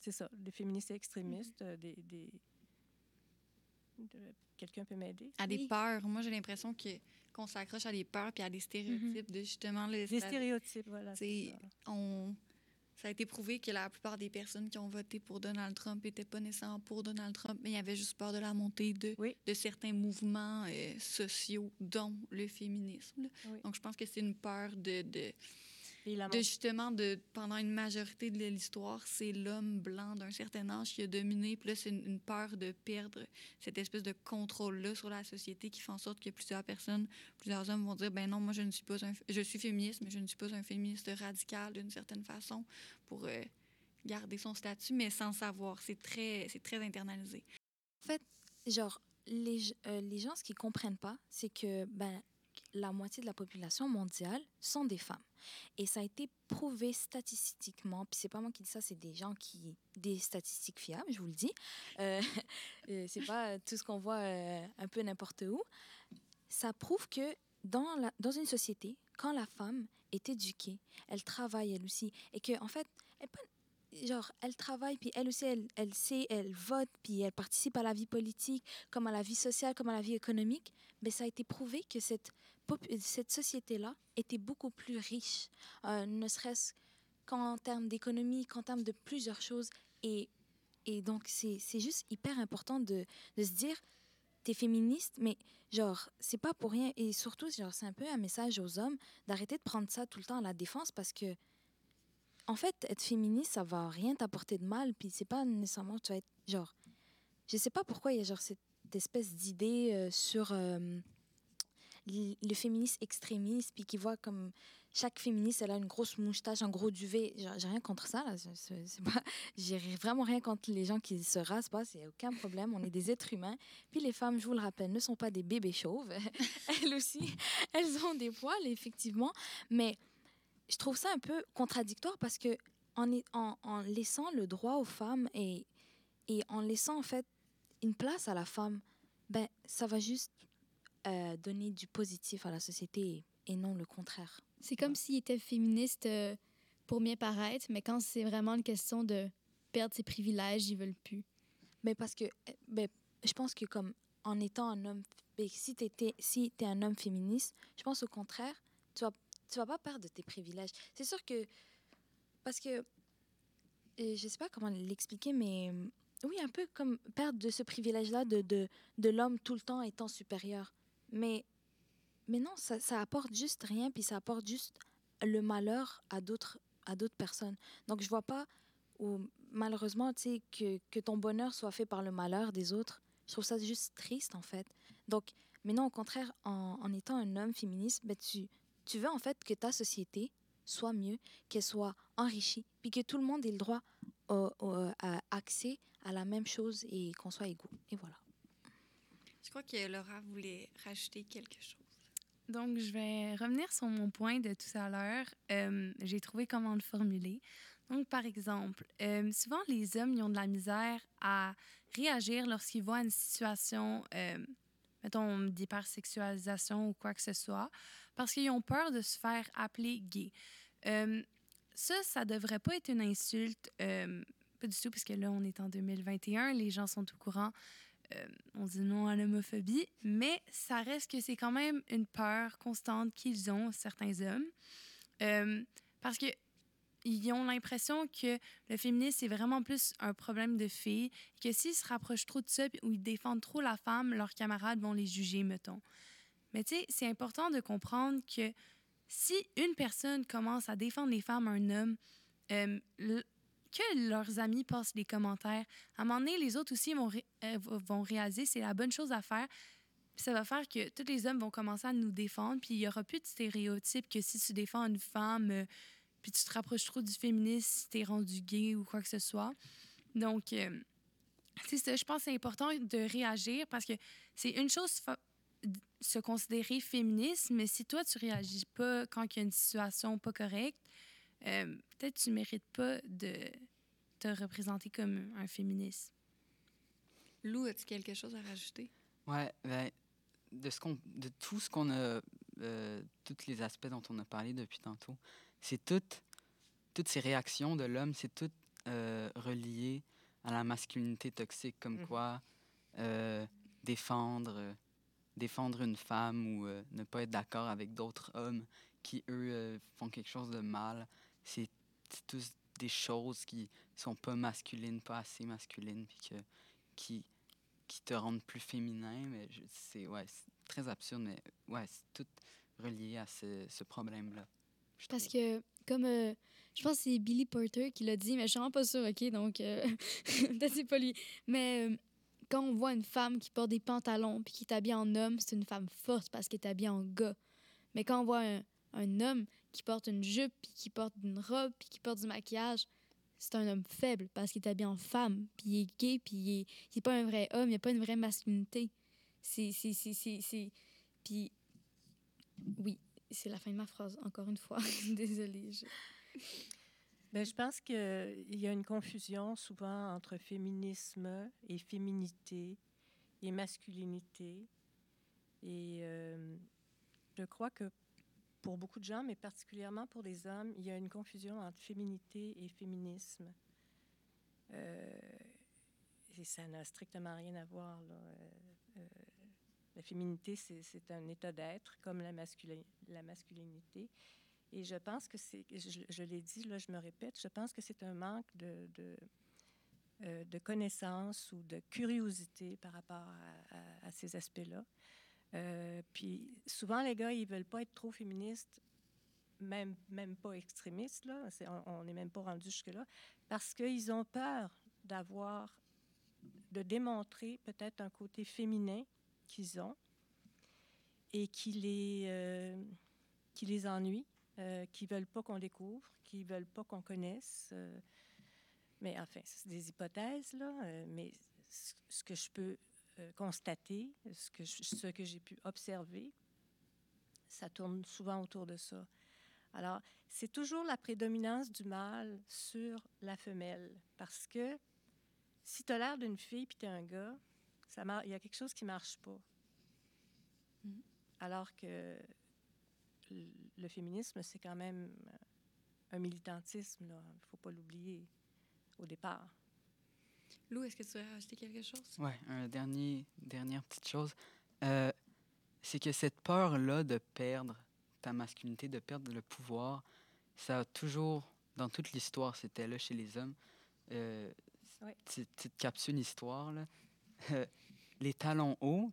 Speaker 5: c'est ça, des féministes extrémistes, euh, des... des- de- Quelqu'un peut m'aider?
Speaker 3: À des
Speaker 6: Oui.
Speaker 3: peurs. Moi, j'ai l'impression que qu'on s'accroche à des peurs puis à des stéréotypes de justement le
Speaker 5: Des stéréotypes, voilà. c'est
Speaker 3: on ça a été prouvé que la plupart des personnes qui ont voté pour Donald Trump n'étaient pas nécessairement pour Donald Trump, mais il y avait juste peur de la montée de,
Speaker 5: Oui.
Speaker 3: de certains mouvements euh, sociaux, dont le féminisme.
Speaker 5: Oui.
Speaker 3: Donc, je pense que c'est une peur de, de justement, de, pendant une majorité de l'histoire, c'est l'homme blanc d'un certain âge qui a dominé. Puis là, c'est une, une peur de perdre cette espèce de contrôle-là sur la société qui fait en sorte que plusieurs personnes, plusieurs hommes vont dire ben non, moi, je ne suis pas un. Je suis féministe, mais je ne suis pas un féministe radical d'une certaine façon pour euh, garder son statut, mais sans savoir. C'est très, c'est très internalisé.
Speaker 4: En fait, genre, les, euh, les gens, ce qu'ils comprennent pas, c'est que ben, la moitié de la population mondiale sont des femmes. Et ça a été prouvé statistiquement, puis c'est pas moi qui dis ça, c'est des gens qui... des statistiques fiables, je vous le dis. Euh, euh, c'est pas tout ce qu'on voit euh, un peu n'importe où. Ça prouve que dans, dans une société, quand la femme est éduquée, elle travaille elle aussi, et que en fait, elle pas genre, elle travaille, puis elle aussi, elle, elle sait, elle vote, puis elle participe à la vie politique, comme à la vie sociale, comme à la vie économique, mais ça a été prouvé que cette, cette société-là était beaucoup plus riche, euh, ne serait-ce qu'en termes d'économie, qu'en termes de plusieurs choses. Et Et donc, c'est c'est juste hyper important de, de se dire, t'es féministe, mais genre, c'est pas pour rien. Et surtout, genre, c'est un peu un message aux hommes d'arrêter de prendre ça tout le temps à la défense parce que, en fait, être féministe, ça va rien t'apporter de mal. Puis c'est pas nécessairement tu vas être, genre, je sais pas pourquoi il y a genre cette espèce d'idée euh, sur euh, le féministe extrémiste, puis qui voit comme chaque féministe, elle a une grosse moustache, un gros duvet. J'ai rien contre ça, là. J'ai vraiment rien contre les gens qui se rasent pas, c'est aucun problème. On est des êtres humains. Puis les femmes, je vous le rappelle, ne sont pas des bébés chauves. elles aussi, elles ont des poils, effectivement. Mais je trouve ça un peu contradictoire parce que en, est- en, en laissant le droit aux femmes et, et en laissant en fait une place à la femme, ben ça va juste euh, donner du positif à la société et, non le contraire.
Speaker 6: C'est comme s'il était féministe euh, pour bien paraître, mais quand c'est vraiment une question de perdre ses privilèges, ils veulent plus.
Speaker 4: Mais parce que, euh, ben, je pense que comme en étant un homme, ben, si tu es, si t'es un homme féministe, je pense au contraire, tu vas, tu vas pas perdre tes privilèges. C'est sûr que, parce que, euh, je sais pas comment l'expliquer, mais oui, un peu comme perdre de ce privilège-là de, de, de l'homme tout le temps étant supérieur. Mais, mais non, ça, ça apporte juste rien, puis ça apporte juste le malheur à d'autres à d'autres personnes. Donc, je vois pas où, malheureusement, tu sais, que, que ton bonheur soit fait par le malheur des autres. Je trouve ça juste triste, en fait. Donc, mais non, au contraire, en, en étant un homme féministe, ben, tu, tu veux, en fait, que ta société soit mieux, qu'elle soit enrichie, puis que tout le monde ait le droit au, au- à accès à la même chose et qu'on soit égaux. Et voilà.
Speaker 3: Je crois que Laura voulait rajouter quelque chose.
Speaker 8: Donc, je vais revenir sur mon point de tout à l'heure. Euh, J'ai trouvé comment le formuler. Donc, par exemple, euh, souvent les hommes ils ont de la misère à réagir lorsqu'ils voient une situation, euh, mettons, d'hypersexualisation ou quoi que ce soit, parce qu'ils ont peur de se faire appeler gay. Euh, ça, ça devrait pas être une insulte, euh, pas du tout, parce que là, on est en 2021, les gens sont au courant euh, on dit non à l'homophobie, mais ça reste que c'est quand même une peur constante qu'ils ont, certains hommes, Euh, parce que ils ont l'impression que le féminisme, c'est vraiment plus un problème de filles, que s'ils se rapprochent trop de ça ou ils défendent trop la femme, leurs camarades vont les juger, mettons. Mais tu sais, c'est important de comprendre que si une personne commence à défendre les femmes un homme, euh, que leurs amis passent les commentaires, à un moment donné, les autres aussi vont, ré- euh, vont réaliser c'est la bonne chose à faire. Ça va faire que tous les hommes vont commencer à nous défendre, puis il n'y aura plus de stéréotypes que si tu défends une femme, euh, puis tu te rapproches trop du féminisme, si t'es rendu gay ou quoi que ce soit. Donc, euh, c'est ça, je pense que c'est important de réagir parce que c'est une chose se considérer féministe, mais si toi, tu réagis pas quand il y a une situation pas correcte, euh, peut-être tu mérites pas de te représenter comme un féministe.
Speaker 3: Lou, as-tu quelque chose à rajouter?
Speaker 10: Ouais, ben, de, ce qu'on, de tout ce qu'on a, euh, tous les aspects dont on a parlé depuis tantôt, c'est toutes, toutes ces réactions de l'homme, c'est tout euh, relié à la masculinité toxique, comme
Speaker 2: Mhm.
Speaker 10: quoi euh, défendre, euh, défendre une femme ou euh, ne pas être d'accord avec d'autres hommes qui, eux, font quelque chose de mal, c'est, tous des choses qui sont pas masculines, pas assez masculines, puis que, qui, qui te rendent plus féminin, mais c'est ouais, très absurde, mais ouais, c'est tout relié à ce, ce problème-là.
Speaker 6: Parce que, comme euh, je pense que c'est Billy Porter qui l'a dit, mais je suis vraiment pas sûre, OK? Donc, euh, peut-être c'est pas lui. Mais euh, quand on voit une femme qui porte des pantalons puis qui est habillée en homme, c'est une femme forte parce qu'elle est habillée en gars. Mais quand on voit un, un homme qui porte une jupe puis qui porte une robe puis qui porte du maquillage, c'est un homme faible parce qu'il est habillé en femme puis il est gay puis il est, il est pas un vrai homme, il n'y a pas une vraie masculinité. C'est... Puis, oui, c'est la fin de ma phrase, encore une fois. Désolée. je-
Speaker 5: Ben, pense qu'il y a une confusion souvent entre féminisme et féminité et masculinité. Et euh, je crois que pour beaucoup de gens, mais particulièrement pour les hommes, il y a une confusion entre féminité et féminisme. Euh, et ça n'a strictement rien à voir. euh, la féminité, c'est un état d'être, comme la, masculi- la masculinité. Et je pense que c'est, je, l'ai dit, là, je me répète, je pense que c'est un manque de, de, euh, de connaissance ou de curiosité par rapport à, ces aspects-là. Euh, puis souvent, les gars, ils veulent pas être trop féministes, même, même pas extrémistes, là. On n'est même pas rendu jusque-là, parce qu'ils ont peur d'avoir, de démontrer peut-être un côté féminin qu'ils ont et qui les, euh, qui les ennuie, euh, qui veulent pas qu'on découvre, qui veulent pas qu'on connaisse. euh. mais enfin, c'est des hypothèses, là. euh, mais ce que je peux constater, ce que ce que j'ai pu observer, ça tourne souvent autour de ça. Alors, c'est toujours la prédominance du mâle sur la femelle, parce que si tu as l'air d'une fille puis tu es un gars, ça mar- il y a quelque chose qui marche pas.
Speaker 3: Mhm.
Speaker 5: Alors que le féminisme, c'est quand même euh, un militantisme, il ne faut pas l'oublier au départ.
Speaker 3: Lou, est-ce que tu voudrais rajouter quelque chose?
Speaker 10: Ouais, un dernier, dernière petite chose. Euh, c'est que cette peur-là de perdre ta masculinité, de perdre le pouvoir, ça a toujours, dans toute l'histoire, c'était là chez les hommes. Euh,
Speaker 5: Ouais.
Speaker 10: petite, petite capsule histoire, là. Les talons hauts,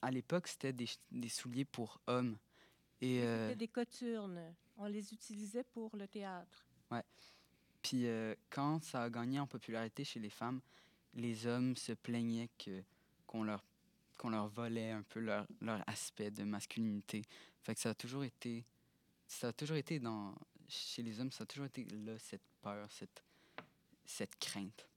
Speaker 10: à l'époque, c'était des, des souliers pour hommes. Et, euh,
Speaker 5: C'était des coturnes. On les utilisait pour le théâtre.
Speaker 10: Puis euh, quand ça a gagné en popularité chez les femmes, les hommes se plaignaient que qu'on leur qu'on leur volait un peu leur, leur aspect de masculinité. Fait que ça a toujours été ça a toujours été dans chez les hommes, ça a toujours été là cette peur, cette cette crainte.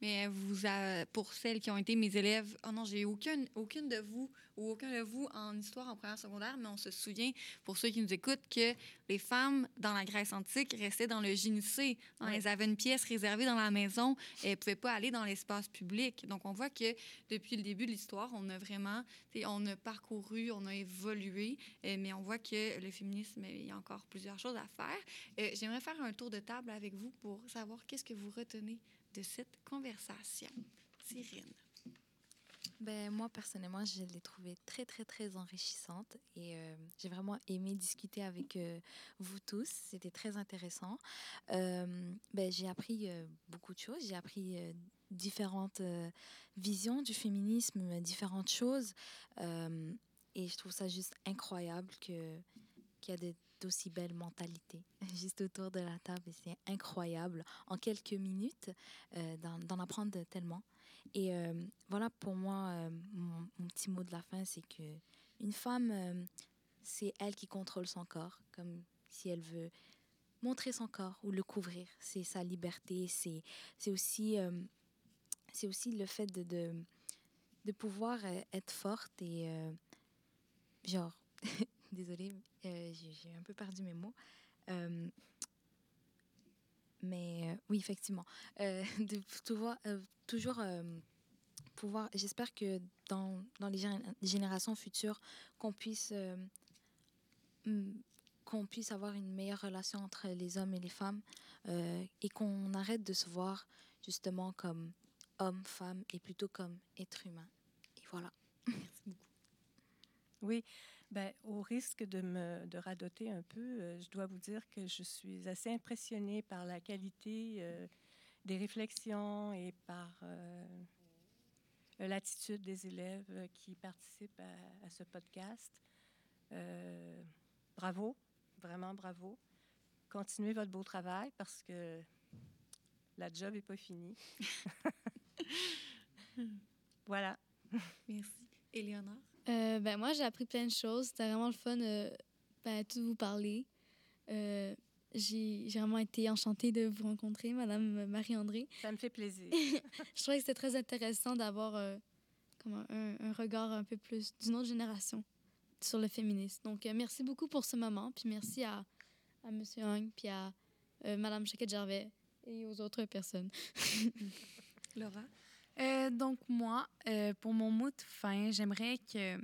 Speaker 3: Mais vous, a- pour celles qui ont été mes élèves, oh non, j'ai aucune, aucune de vous ou aucun de vous en histoire en première secondaire, mais on se souvient, pour ceux qui nous écoutent, que les femmes dans la Grèce antique restaient dans le gynécée. Hein,
Speaker 5: Ouais.
Speaker 3: Elles avaient une pièce réservée dans la maison elles ne pouvaient pas aller dans l'espace public. Donc, on voit que depuis le début de l'histoire, on a vraiment, on a parcouru, on a évolué, euh, mais on voit que le féminisme, il y a encore plusieurs choses à faire. Euh, J'aimerais faire un tour de table avec vous pour savoir qu'est-ce que vous retenez de cette conversation. Cyrine.
Speaker 4: Ben, moi, personnellement, je l'ai trouvée très, très, très enrichissante et euh, j'ai vraiment aimé discuter avec euh, vous tous. C'était très intéressant. Euh, ben, j'ai appris beaucoup de choses. J'ai appris différentes visions du féminisme, différentes choses. Et je trouve ça juste incroyable que, qu'il y a de- d'aussi belles mentalités juste autour de la table. Et c'est incroyable en quelques minutes euh, d'en, apprendre tellement. Et euh, voilà, pour moi, euh, mon, petit mot de la fin, c'est que une femme, c'est elle qui contrôle son corps, comme si elle veut montrer son corps ou le couvrir. C'est sa liberté, c'est c'est aussi, c'est aussi le fait de, de, pouvoir être forte et, genre, désolée, euh, j'ai un peu perdu mes mots. Euh, mais euh, oui, effectivement, de pouvoir, toujours pouvoir, j'espère que dans, dans les gén- générations futures, qu'on puisse, qu'on puisse avoir une meilleure relation entre les hommes et les femmes et qu'on arrête de se voir justement comme homme, femme et plutôt comme être humain. Et voilà.
Speaker 5: Oui, ben, au risque de me de radoter un peu, euh, je dois vous dire que je suis assez impressionnée par la qualité euh, des réflexions et par euh, l'attitude des élèves qui participent à, à ce podcast. Euh, bravo, vraiment bravo. Continuez votre beau travail parce que la job n'est pas finie. voilà.
Speaker 3: Merci. Éléonore?
Speaker 6: Euh, ben, moi, j'ai appris plein de choses. C'était vraiment le fun euh, ben, de tout vous parler. Euh, j'ai vraiment été enchantée de vous rencontrer, Madame Marie-André.
Speaker 5: Ça me fait plaisir.
Speaker 6: Je trouvais que c'était très intéressant d'avoir euh, un, un- regard un peu plus d'une autre génération sur le féminisme. Donc, euh, merci beaucoup pour ce moment. Puis merci à, à M. Hung, puis à euh, Madame Chaquette-Gervais et aux autres personnes.
Speaker 3: Laura?
Speaker 8: Euh, donc, moi, euh, pour mon mot de fin, j'aimerais que,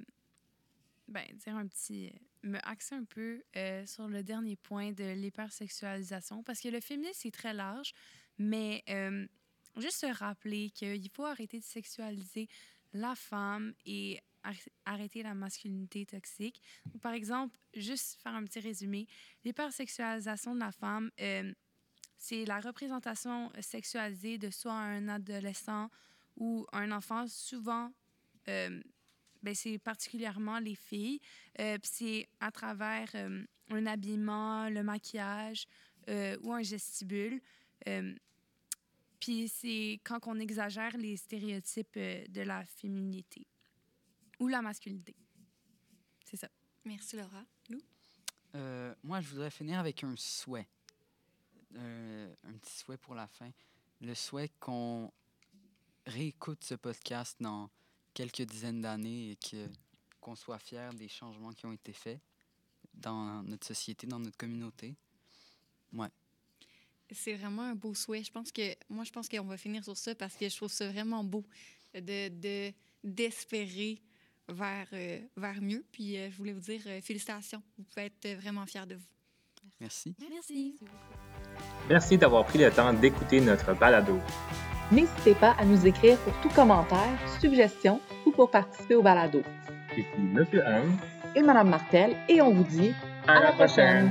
Speaker 8: ben, dire un petit, me axer un peu euh, sur le dernier point de l'hypersexualisation, parce que le féminisme, c'est très large, mais juste se rappeler qu'il faut arrêter de sexualiser la femme et ar- arrêter la masculinité toxique. Par exemple, juste faire un petit résumé, l'hypersexualisation de la femme, c'est la représentation sexualisée de soit un adolescent ou un enfant. Souvent, euh, ben, c'est particulièrement les filles. Euh, puis c'est à travers euh, un habillement, le maquillage euh, ou un gestibule. Euh, puis c'est quand on exagère les stéréotypes euh, de la féminité ou la masculinité. C'est ça.
Speaker 3: Merci, Laura. Lou?
Speaker 10: Euh, moi, je voudrais finir avec un souhait. Euh, un petit souhait pour la fin. Le souhait qu'on réécoute ce podcast dans quelques dizaines d'années et que, qu'on soit fier des changements qui ont été faits dans notre société, dans notre communauté. Ouais.
Speaker 3: C'est vraiment un beau souhait. Je pense que moi, je pense qu'on va finir sur ça parce que je trouve ça vraiment beau de, de d'espérer vers, euh, vers mieux. Puis euh, je voulais vous dire euh, félicitations. Vous pouvez être vraiment fiers de vous.
Speaker 10: Merci.
Speaker 6: Merci.
Speaker 1: Merci d'avoir pris le temps d'écouter notre balado.
Speaker 2: N'hésitez pas à nous écrire pour tout commentaire, suggestion ou pour participer au balado.
Speaker 1: Ici Monsieur Anne.
Speaker 2: Et Madame Martel, et on vous dit
Speaker 1: À, la prochaine.